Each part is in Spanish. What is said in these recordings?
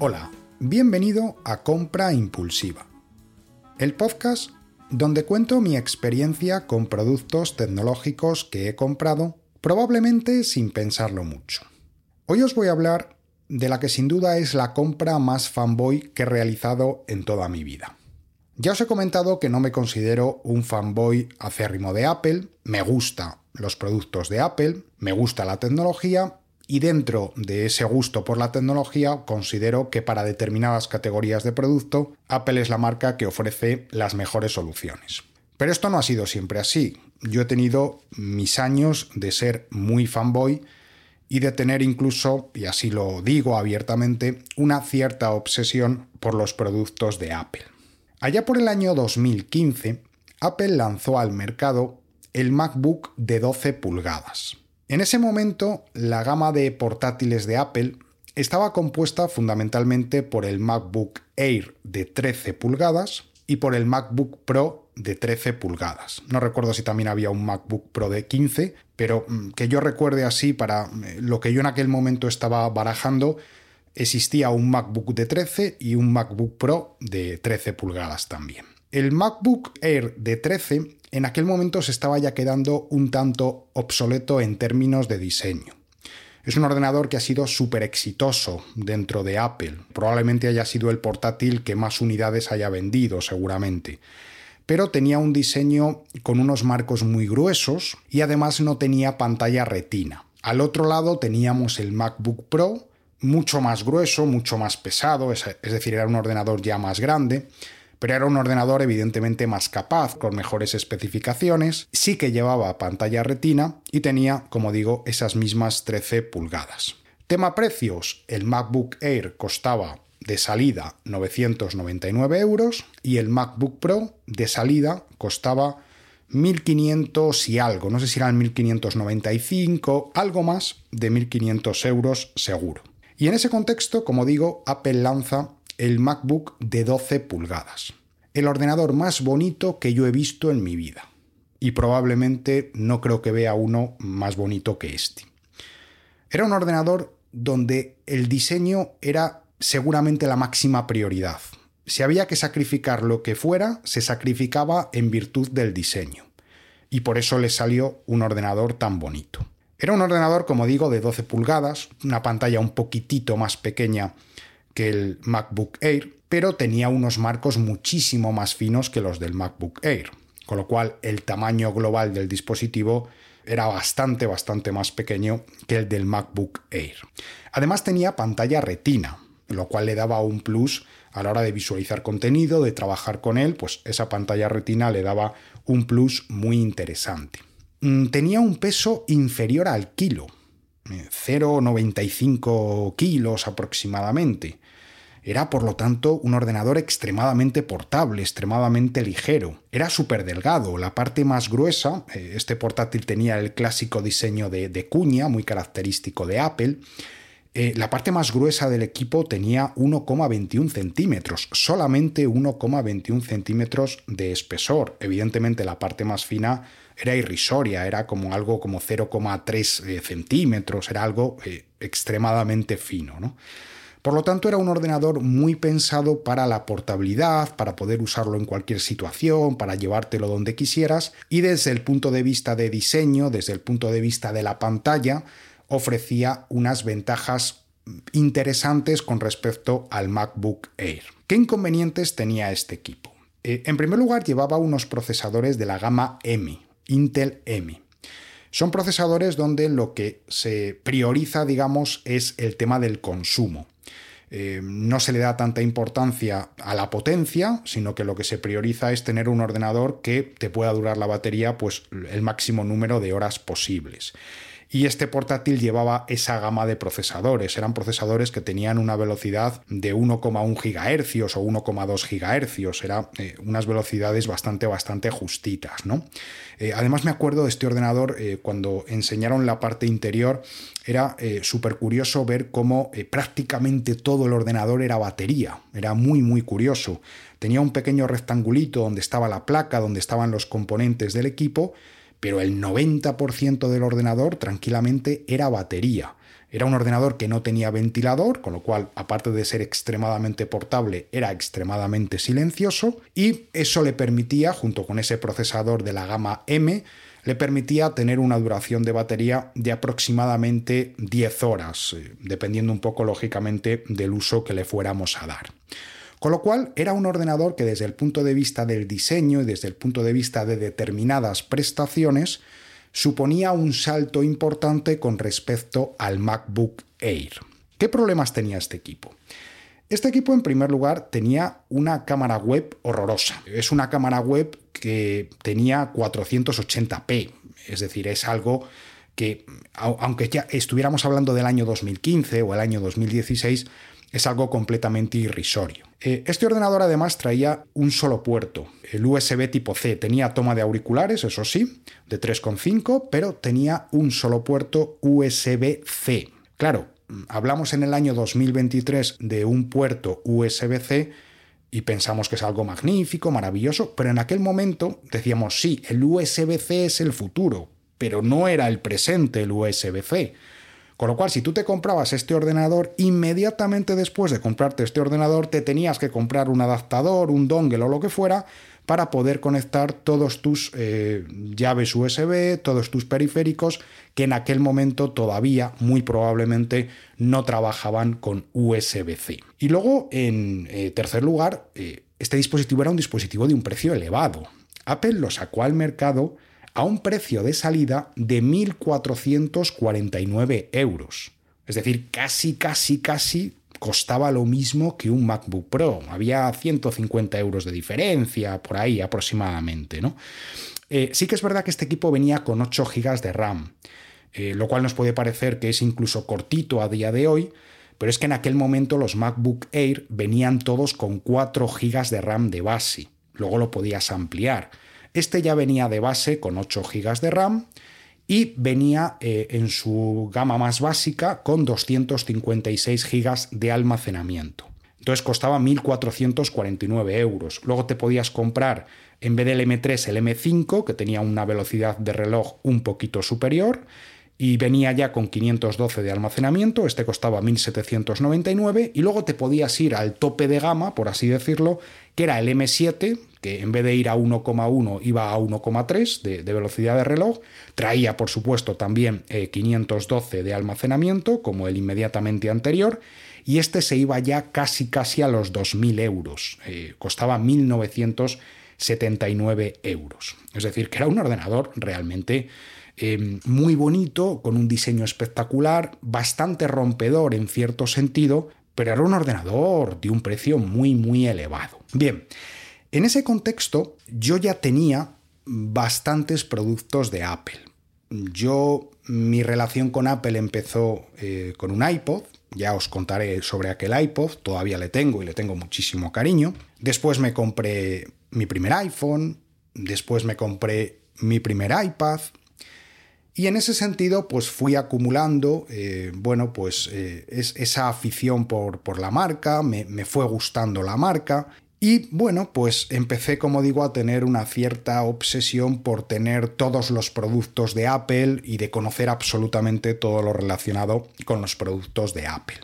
Hola, bienvenido a Compra Impulsiva, el podcast donde cuento mi experiencia con productos tecnológicos que he comprado, probablemente sin pensarlo mucho. Hoy os voy a hablar de la que sin duda es la compra más fanboy que he realizado en toda mi vida. Ya os he comentado que no me considero un fanboy acérrimo de Apple, me gusta los productos de Apple, me gusta la tecnología y dentro de ese gusto por la tecnología considero que para determinadas categorías de producto Apple es la marca que ofrece las mejores soluciones. Pero esto no ha sido siempre así. Yo he tenido mis años de ser muy fanboy y de tener incluso, y así lo digo abiertamente, una cierta obsesión por los productos de Apple. Allá por el año 2015, Apple lanzó al mercado el MacBook de 12 pulgadas. En ese momento, la gama de portátiles de Apple estaba compuesta fundamentalmente por el MacBook Air de 13 pulgadas y por el MacBook Pro de 13 pulgadas. No recuerdo si también había un MacBook Pro de 15, pero mm, que yo recuerde así para eh, lo que yo en aquel momento estaba barajando, existía un MacBook de 13 y un MacBook Pro de 13 pulgadas también. El MacBook Air de 13 en aquel momento se estaba ya quedando un tanto obsoleto en términos de diseño. Es un ordenador que ha sido súper exitoso dentro de Apple. Probablemente haya sido el portátil que más unidades haya vendido, seguramente. Pero tenía un diseño con unos marcos muy gruesos y además no tenía pantalla retina. Al otro lado teníamos el MacBook Pro, mucho más grueso, mucho más pesado, es, decir, era un ordenador ya más grande, pero era un ordenador evidentemente más capaz, con mejores especificaciones, sí que llevaba pantalla retina y tenía, como digo, esas mismas 13 pulgadas. Tema precios, el MacBook Air costaba de salida 999 euros y el MacBook Pro de salida costaba 1500 y algo, no sé si eran 1595, algo más de 1500 euros seguro. Y en ese contexto, como digo, Apple lanza el MacBook de 12 pulgadas, el ordenador más bonito que yo he visto en mi vida. Y probablemente no creo que vea uno más bonito que este. Era un ordenador donde el diseño era seguramente la máxima prioridad. Si había que sacrificar lo que fuera, se sacrificaba en virtud del diseño. Y por eso le salió un ordenador tan bonito. Era un ordenador, como digo, de 12 pulgadas, una pantalla un poquitito más pequeña que el MacBook Air, pero tenía unos marcos muchísimo más finos que los del MacBook Air, con lo cual el tamaño global del dispositivo era bastante, bastante más pequeño que el del MacBook Air. Además tenía pantalla retina, lo cual le daba un plus a la hora de visualizar contenido, de trabajar con él, pues esa pantalla retina le daba un plus muy interesante. Mm, tenía un peso inferior al kilo, 0,95 eh, kilos aproximadamente. Era, por lo tanto, un ordenador extremadamente portable, extremadamente ligero. Era súper delgado. La parte más gruesa, eh, este portátil tenía el clásico diseño de, de cuña, muy característico de Apple. Eh, la parte más gruesa del equipo tenía 1,21 centímetros, solamente 1,21 centímetros de espesor. Evidentemente la parte más fina era irrisoria, era como algo como 0,3 eh, centímetros, era algo extremadamente fino. ¿no? Por lo tanto, era un ordenador muy pensado para la portabilidad, para poder usarlo en cualquier situación, para llevártelo donde quisieras, y desde el punto de vista de diseño, desde el punto de vista de la pantalla, ofrecía unas ventajas interesantes con respecto al MacBook Air. ¿Qué inconvenientes tenía este equipo? Eh, en primer lugar, llevaba unos procesadores de la gama M, Intel M. Son procesadores donde lo que se prioriza, digamos, es el tema del consumo. Eh, no se le da tanta importancia a la potencia, sino que lo que se prioriza es tener un ordenador que te pueda durar la batería pues, el máximo número de horas posibles y este portátil llevaba esa gama de procesadores. Eran procesadores que tenían una velocidad de 1,1 GHz o 1,2 GHz. Eran eh, unas velocidades bastante, bastante justitas, ¿no? Eh, además me acuerdo de este ordenador eh, cuando enseñaron la parte interior. Era súper curioso ver cómo prácticamente todo el ordenador era batería. Era muy, muy curioso. Tenía un pequeño rectangulito donde estaba la placa, donde estaban los componentes del equipo pero el 90% del ordenador tranquilamente era batería. Era un ordenador que no tenía ventilador, con lo cual, aparte de ser extremadamente portable, era extremadamente silencioso y eso le permitía, junto con ese procesador de la gama M, le permitía tener una duración de batería de aproximadamente 10 horas, eh, dependiendo un poco, lógicamente, del uso que le fuéramos a dar. Con lo cual era un ordenador que desde el punto de vista del diseño y desde el punto de vista de determinadas prestaciones suponía un salto importante con respecto al MacBook Air. ¿Qué problemas tenía este equipo? Este equipo, en primer lugar, tenía una cámara web horrorosa. Es una cámara web que tenía 480p, es decir, es algo que, aunque ya estuviéramos hablando del año 2015 o el año 2016, es algo completamente irrisorio. Eh, este ordenador además traía un solo puerto, el USB tipo C. Tenía toma de auriculares, eso sí, de 3,5, pero tenía un solo puerto USB-C. Claro, hablamos en el año 2023 de un puerto USB-C y pensamos que es algo magnífico, maravilloso, pero en aquel momento decíamos, sí, el USB-C es el futuro, pero no era el presente el USB-C. Con lo cual, si tú te comprabas este ordenador, inmediatamente después de comprarte este ordenador, te tenías que comprar un adaptador, un dongle o lo que fuera, para poder conectar todos tus eh, llaves USB, todos tus periféricos, que en aquel momento todavía, muy probablemente, no trabajaban con USB-C. Y luego, en eh, tercer lugar, eh, este dispositivo era un dispositivo de un precio elevado. Apple lo sacó al mercado a un precio de salida de 1.449 euros. Es decir, casi, casi, casi costaba lo mismo que un MacBook Pro. Había 150 euros de diferencia, por ahí aproximadamente. ¿no? Eh, sí que es verdad que este equipo venía con 8 GB de RAM, eh, lo cual nos puede parecer que es incluso cortito a día de hoy, pero es que en aquel momento los MacBook Air venían todos con 4 GB de RAM de base. Luego lo podías ampliar. Este ya venía de base con 8 GB de RAM y venía eh, en su gama más básica con 256 GB de almacenamiento. Entonces costaba 1.449 euros. Luego te podías comprar, en vez del M3, el M5, que tenía una velocidad de reloj un poquito superior, y venía ya con 512 de almacenamiento, este costaba 1799 y luego te podías ir al tope de gama, por así decirlo, que era el M7, que en vez de ir a 1,1 iba a 1,3 de, velocidad de reloj, traía por supuesto también 512 eh, de almacenamiento, como el inmediatamente anterior, y este se iba ya casi casi a los 2.000 euros, eh, costaba 1.979 euros. Es decir, que era un ordenador realmente eh, muy bonito, con un diseño espectacular, bastante rompedor en cierto sentido, pero era un ordenador de un precio muy, muy elevado. Bien, en ese contexto, yo ya tenía bastantes productos de Apple. Yo, mi relación con Apple empezó eh, con un iPod, ya os contaré sobre aquel iPod, todavía le tengo y le tengo muchísimo cariño. Después me compré mi primer iPhone, después me compré mi primer iPad, y en ese sentido, pues fui acumulando, eh, bueno, pues eh, esa afición por, por la marca, me, me, fue gustando la marca y bueno, pues empecé, como digo, a tener una cierta obsesión por tener todos los productos de Apple y de conocer absolutamente todo lo relacionado con los productos de Apple.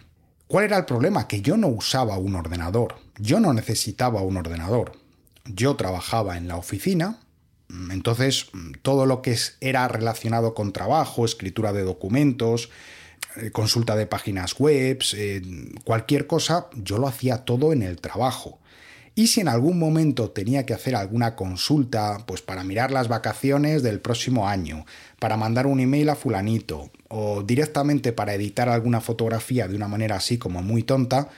¿Cuál era el problema? Que yo no usaba un ordenador, yo no necesitaba un ordenador. Yo trabajaba en la oficina, entonces todo lo que era relacionado con trabajo, escritura de documentos, eh, consulta de páginas web, eh, cualquier cosa, yo lo hacía todo en el trabajo. Y si en algún momento tenía que hacer alguna consulta, pues para mirar las vacaciones del próximo año, para mandar un email a fulanito, o directamente para editar alguna fotografía de una manera así como muy tonta,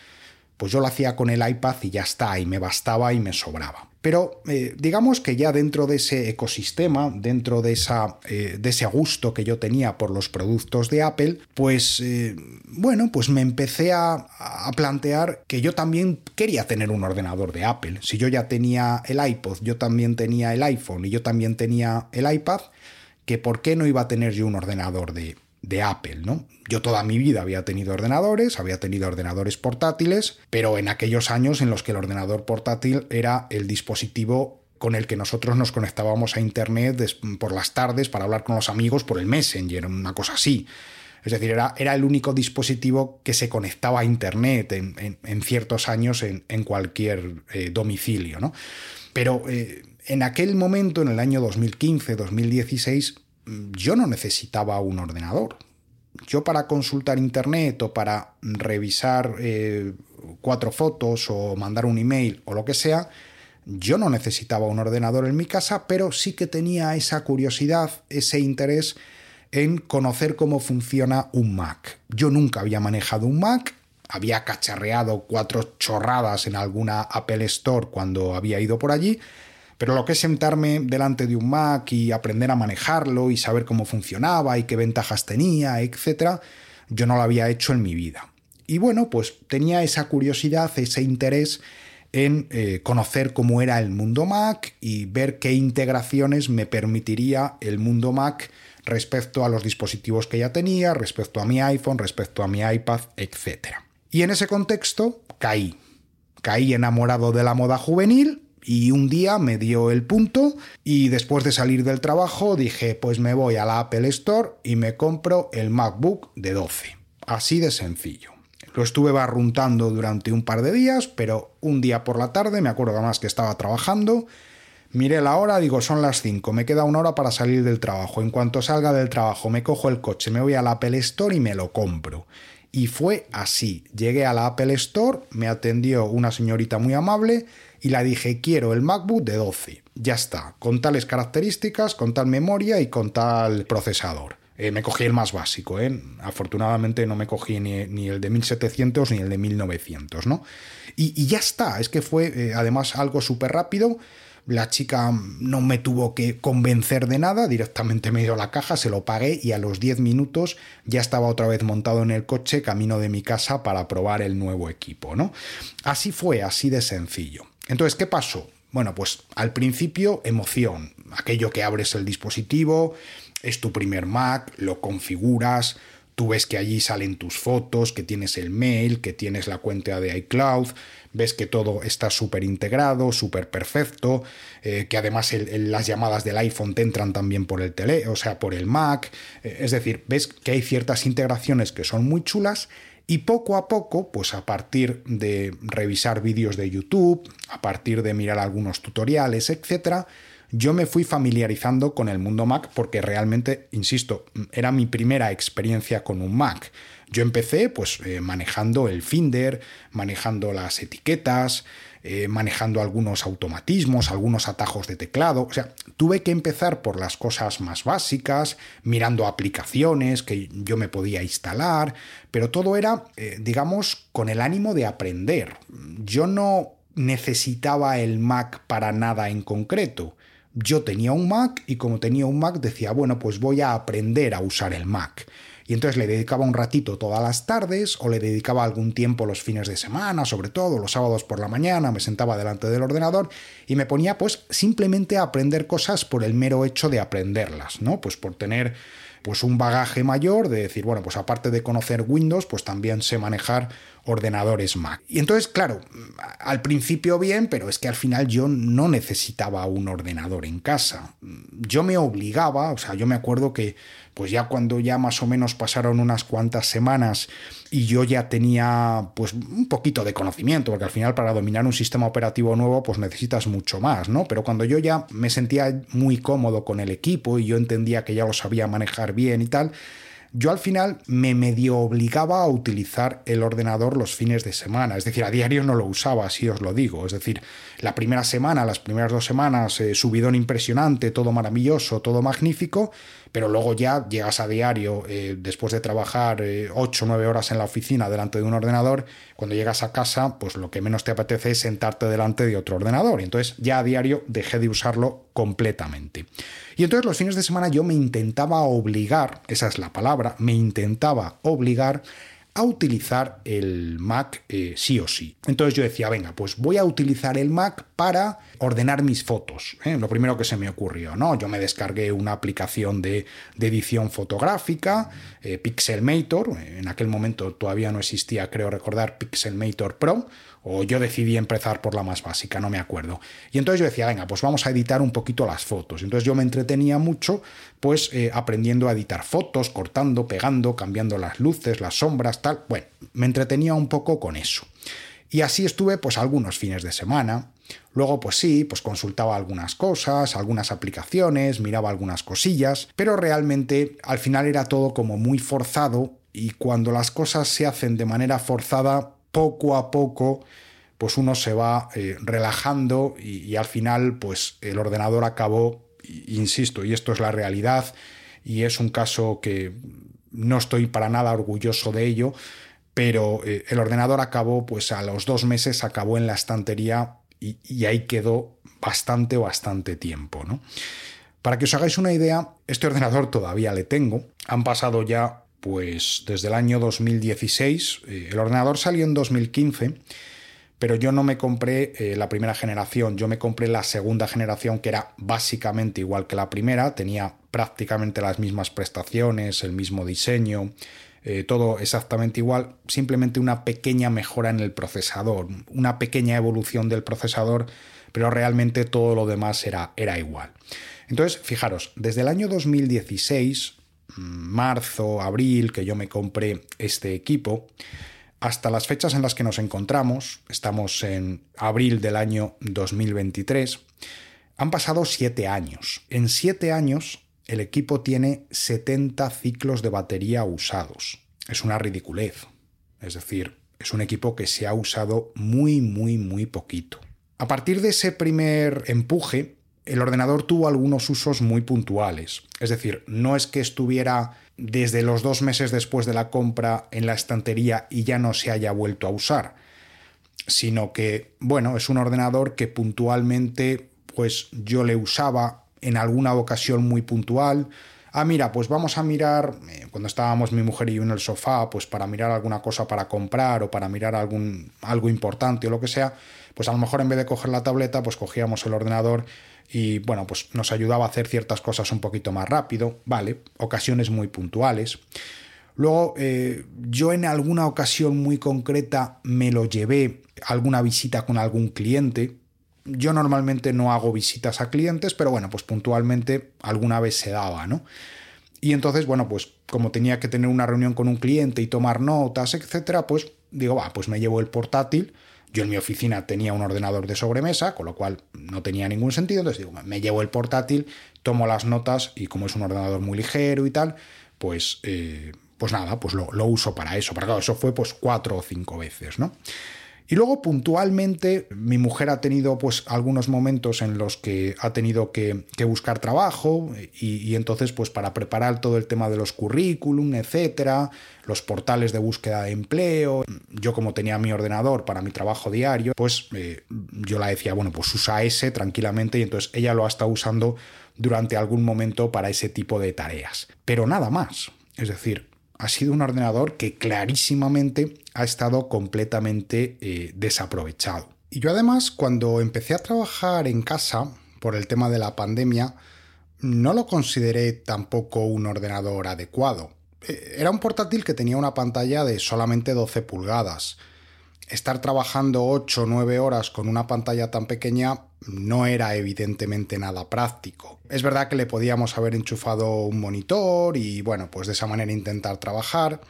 pues yo lo hacía con el iPad y ya está, y me bastaba y me sobraba. Pero eh, digamos que ya dentro de ese ecosistema, dentro de, esa, eh, de ese gusto que yo tenía por los productos de Apple, pues eh, bueno, pues me empecé a, a, plantear que yo también quería tener un ordenador de Apple. Si yo ya tenía el iPod, yo también tenía el iPhone y yo también tenía el iPad, que por qué no iba a tener yo un ordenador de, de Apple, ¿no? Yo toda mi vida había tenido ordenadores, había tenido ordenadores portátiles, pero en aquellos años en los que el ordenador portátil era el dispositivo con el que nosotros nos conectábamos a Internet por las tardes para hablar con los amigos por el Messenger, una cosa así. Es decir, era, era el único dispositivo que se conectaba a Internet en, ciertos años en, cualquier eh, domicilio. ¿no? Pero eh, en aquel momento, en el año 2015-2016, yo no necesitaba un ordenador. Yo para consultar Internet o para revisar eh, cuatro fotos o mandar un email o lo que sea, yo no necesitaba un ordenador en mi casa, pero sí que tenía esa curiosidad, ese interés en conocer cómo funciona un Mac. Yo nunca había manejado un Mac, había cacharreado cuatro chorradas en alguna Apple Store cuando había ido por allí, pero lo que es sentarme delante de un Mac y aprender a manejarlo y saber cómo funcionaba y qué ventajas tenía, etc., yo no lo había hecho en mi vida. Y bueno, pues tenía esa curiosidad, ese interés en eh, conocer cómo era el mundo Mac y ver qué integraciones me permitiría el mundo Mac respecto a los dispositivos que ya tenía, respecto a mi iPhone, respecto a mi iPad, etc. Y en ese contexto caí. Caí enamorado de la moda juvenil y un día me dio el punto y después de salir del trabajo dije pues me voy a la Apple Store y me compro el MacBook de 12. Así de sencillo. Lo estuve barruntando durante un par de días, pero un día por la tarde, me acuerdo además que estaba trabajando, miré la hora, digo, son las 5, me queda una hora para salir del trabajo. En cuanto salga del trabajo, me cojo el coche, me voy a la Apple Store y me lo compro. Y fue así. Llegué a la Apple Store, me atendió una señorita muy amable y la dije, quiero el MacBook de 12. Ya está, con tales características, con tal memoria y con tal procesador. Eh, me cogí el más básico, ¿eh? Afortunadamente no me cogí ni, el de 1700 ni el de 1900, ¿no? Y, ya está, es que fue eh, además algo súper rápido. La chica no me tuvo que convencer de nada, directamente me dio la caja, se lo pagué y a los 10 minutos ya estaba otra vez montado en el coche camino de mi casa para probar el nuevo equipo, ¿no? Así fue, así de sencillo. Entonces, ¿qué pasó? Bueno, pues al principio emoción, aquello que abres el dispositivo, es tu primer Mac, lo configuras, tú ves que allí salen tus fotos, que tienes el mail, que tienes la cuenta de iCloud, ves que todo está súper integrado, súper perfecto, eh, que además las llamadas del iPhone te entran también por el tele, o sea, por el Mac, eh, es decir, ves que hay ciertas integraciones que son muy chulas y poco a poco, pues a partir de revisar vídeos de YouTube, a partir de mirar algunos tutoriales, etcétera, yo me fui familiarizando con el mundo Mac porque realmente, insisto, era mi primera experiencia con un Mac. Yo empecé pues eh, manejando el Finder, manejando las etiquetas, eh, manejando algunos automatismos, algunos atajos de teclado. O sea, tuve que empezar por las cosas más básicas, mirando aplicaciones que yo me podía instalar, pero todo era, eh, digamos, con el ánimo de aprender. Yo no necesitaba el Mac para nada en concreto yo tenía un Mac y como tenía un Mac decía, bueno, pues voy a aprender a usar el Mac. Y entonces le dedicaba un ratito todas las tardes o le dedicaba algún tiempo los fines de semana, sobre todo los sábados por la mañana, me sentaba delante del ordenador y me ponía pues simplemente a aprender cosas por el mero hecho de aprenderlas, ¿no? Pues por tener pues un bagaje mayor de decir, bueno, pues aparte de conocer Windows, pues también sé manejar ordenadores Mac. Y entonces, claro, al principio bien, pero es que al final yo no necesitaba un ordenador en casa. Yo me obligaba, o sea, yo me acuerdo que pues ya cuando ya más o menos pasaron unas cuantas semanas y yo ya tenía pues un poquito de conocimiento, porque al final para dominar un sistema operativo nuevo pues necesitas mucho más, ¿no? Pero cuando yo ya me sentía muy cómodo con el equipo y yo entendía que ya lo sabía manejar bien y tal, yo al final me medio obligaba a utilizar el ordenador los fines de semana, es decir, a diario no lo usaba, así os lo digo, es decir, la primera semana, las primeras dos semanas, eh, subidón impresionante, todo maravilloso, todo magnífico, pero luego ya llegas a diario, eh, después de trabajar 8 o 9 horas en la oficina delante de un ordenador, cuando llegas a casa, pues lo que menos te apetece es sentarte delante de otro ordenador. Y entonces ya a diario dejé de usarlo completamente. Y entonces los fines de semana yo me intentaba obligar, esa es la palabra, me intentaba obligar a utilizar el Mac eh, sí o sí. Entonces yo decía, venga, pues voy a utilizar el Mac para ordenar mis fotos. ¿eh? Lo primero que se me ocurrió, ¿no? Yo me descargué una aplicación de, edición fotográfica, eh, Pixelmator, en aquel momento todavía no existía, creo recordar, Pixelmator Pro, o yo decidí empezar por la más básica, no me acuerdo. Y entonces yo decía, venga, pues vamos a editar un poquito las fotos. Entonces yo me entretenía mucho, pues eh, aprendiendo a editar fotos, cortando, pegando, cambiando las luces, las sombras, tal. Bueno, me entretenía un poco con eso. Y así estuve pues algunos fines de semana. Luego pues sí, pues consultaba algunas cosas, algunas aplicaciones, miraba algunas cosillas, pero realmente al final era todo como muy forzado y cuando las cosas se hacen de manera forzada, poco a poco pues uno se va eh, relajando y, al final pues el ordenador acabó, insisto, y esto es la realidad y es un caso que no estoy para nada orgulloso de ello, pero eh, el ordenador acabó pues a los dos meses acabó en la estantería y, y ahí quedó bastante, bastante tiempo, ¿no? Para que os hagáis una idea, este ordenador todavía le tengo. Han pasado ya pues desde el año 2016. Eh, el ordenador salió en 2015, pero yo no me compré eh, la primera generación, yo me compré la segunda generación que era básicamente igual que la primera, tenía prácticamente las mismas prestaciones, el mismo diseño, eh, todo exactamente igual, simplemente una pequeña mejora en el procesador, una pequeña evolución del procesador, pero realmente todo lo demás era, era igual. Entonces, fijaros, desde el año 2016 marzo, abril, que yo me compré este equipo, hasta las fechas en las que nos encontramos, estamos en abril del año 2023, han pasado siete años. En siete años el equipo tiene 70 ciclos de batería usados. Es una ridiculez. Es decir, es un equipo que se ha usado muy, muy, muy poquito. A partir de ese primer empuje, el ordenador tuvo algunos usos muy puntuales. Es decir, no es que estuviera desde los dos meses después de la compra en la estantería y ya no se haya vuelto a usar, sino que, bueno, es un ordenador que puntualmente, pues yo le usaba en alguna ocasión muy puntual. Ah, mira, pues vamos a mirar, eh, cuando estábamos mi mujer y yo en el sofá, pues para mirar alguna cosa para comprar o para mirar algún, algo importante o lo que sea, pues a lo mejor en vez de coger la tableta, pues cogíamos el ordenador y bueno, pues nos ayudaba a hacer ciertas cosas un poquito más rápido, ¿vale? Ocasiones muy puntuales. Luego, eh, yo en alguna ocasión muy concreta me lo llevé a alguna visita con algún cliente. Yo normalmente no hago visitas a clientes, pero bueno, pues puntualmente alguna vez se daba, ¿no? Y entonces, bueno, pues como tenía que tener una reunión con un cliente y tomar notas, etcétera, pues digo, va, pues me llevo el portátil yo en mi oficina tenía un ordenador de sobremesa, con lo cual no tenía ningún sentido. Entonces digo, me llevo el portátil, tomo las notas y como es un ordenador muy ligero y tal, pues, eh, pues nada, pues lo, lo, uso para eso. Pero claro, eso fue pues cuatro o cinco veces, ¿no? Y luego puntualmente mi mujer ha tenido pues algunos momentos en los que ha tenido que, buscar trabajo y, entonces pues para preparar todo el tema de los currículum, etcétera, los portales de búsqueda de empleo, yo como tenía mi ordenador para mi trabajo diario, pues eh, yo la decía, bueno, pues usa ese tranquilamente y entonces ella lo ha estado usando durante algún momento para ese tipo de tareas. Pero nada más. Es decir, ha sido un ordenador que clarísimamente ha estado completamente eh, desaprovechado. Y yo además, cuando empecé a trabajar en casa, por el tema de la pandemia, no lo consideré tampoco un ordenador adecuado. Eh, era un portátil que tenía una pantalla de solamente 12 pulgadas. Estar trabajando 8 o 9 horas con una pantalla tan pequeña no era evidentemente nada práctico. Es verdad que le podíamos haber enchufado un monitor y bueno, pues de esa manera intentar trabajar,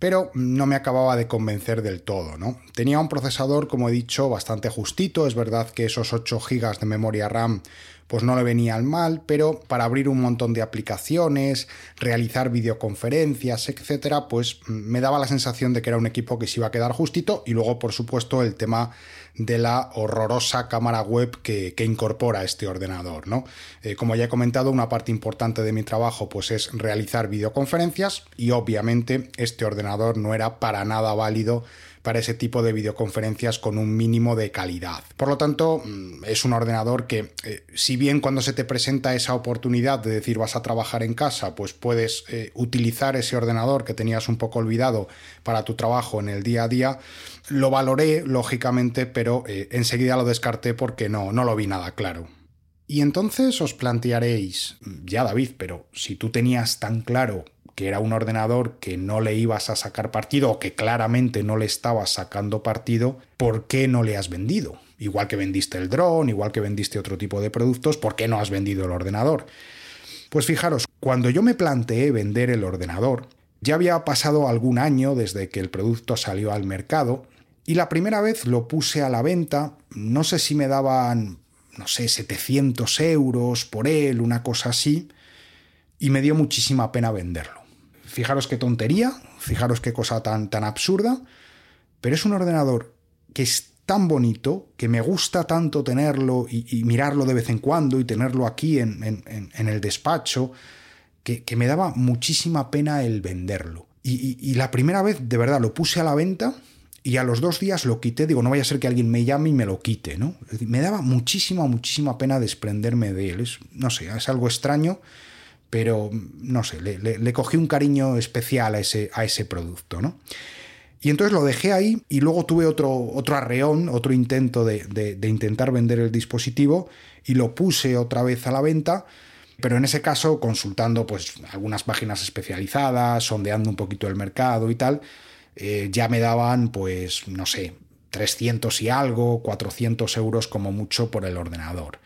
pero no me acababa de convencer del todo, ¿no? Tenía un procesador, como he dicho, bastante justito, es verdad que esos 8 GB de memoria RAM pues no le venía al mal, pero para abrir un montón de aplicaciones, realizar videoconferencias, etcétera, pues me daba la sensación de que era un equipo que se iba a quedar justito y luego, por supuesto, el tema de la horrorosa cámara web que, incorpora este ordenador. ¿no? Eh, como ya he comentado, una parte importante de mi trabajo pues, es realizar videoconferencias y obviamente este ordenador no era para nada válido para ese tipo de videoconferencias con un mínimo de calidad. Por lo tanto, mm, es un ordenador que, eh, si bien cuando se te presenta esa oportunidad de decir vas a trabajar en casa, pues puedes eh, utilizar ese ordenador que tenías un poco olvidado para tu trabajo en el día a día, lo valoré, lógicamente, pero eh, enseguida lo descarté porque no, no lo vi nada claro. Y entonces os plantearéis, ya David, pero si tú tenías tan claro que era un ordenador que no le ibas a sacar partido o que claramente no le estabas sacando partido, ¿por qué no le has vendido? Igual que vendiste el dron, igual que vendiste otro tipo de productos, ¿por qué no has vendido el ordenador? Pues fijaros, cuando yo me planteé vender el ordenador, ya había pasado algún año desde que el producto salió al mercado y la primera vez lo puse a la venta, no sé si me daban, no sé, 700 euros por él, una cosa así, y me dio muchísima pena venderlo. Fijaros qué tontería, fijaros qué cosa tan, tan absurda, pero es un ordenador que es tan bonito, que me gusta tanto tenerlo y, mirarlo de vez en cuando y tenerlo aquí en, el despacho, que, me daba muchísima pena el venderlo. Y, y, la primera vez, de verdad, lo puse a la venta y a los dos días lo quité. Digo, no vaya a ser que alguien me llame y me lo quite, ¿no? Me daba muchísima, muchísima pena desprenderme de él. Es, no sé, es algo extraño pero no sé, le, cogí un cariño especial a ese, a ese producto, ¿no? Y entonces lo dejé ahí y luego tuve otro, otro arreón, otro intento de, intentar vender el dispositivo y lo puse otra vez a la venta, pero en ese caso consultando pues algunas páginas especializadas, sondeando un poquito el mercado y tal, eh, ya me daban pues no sé, 300 y algo, 400 euros como mucho por el ordenador.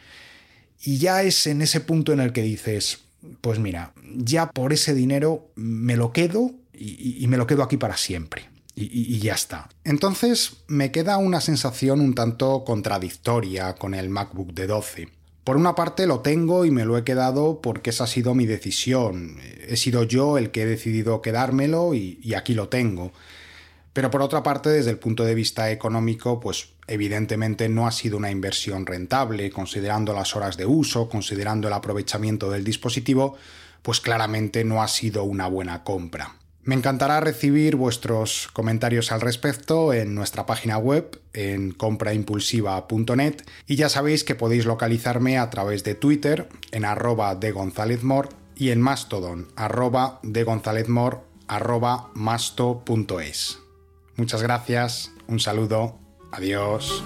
Y ya es en ese punto en el que dices, pues mira, ya por ese dinero me lo quedo y, me lo quedo aquí para siempre. Y, ya está. Entonces me queda una sensación un tanto contradictoria con el MacBook de 12. Por una parte lo tengo y me lo he quedado porque esa ha sido mi decisión. He sido yo el que he decidido quedármelo y aquí lo tengo. Pero por otra parte, desde el punto de vista económico, pues evidentemente no ha sido una inversión rentable, considerando las horas de uso, considerando el aprovechamiento del dispositivo, pues claramente no ha sido una buena compra. Me encantará recibir vuestros comentarios al respecto en nuestra página web en compraimpulsiva.net y ya sabéis que podéis localizarme a través de Twitter en arroba de González y en Mastodon arroba de González arroba masto.es. Muchas gracias, un saludo, adiós.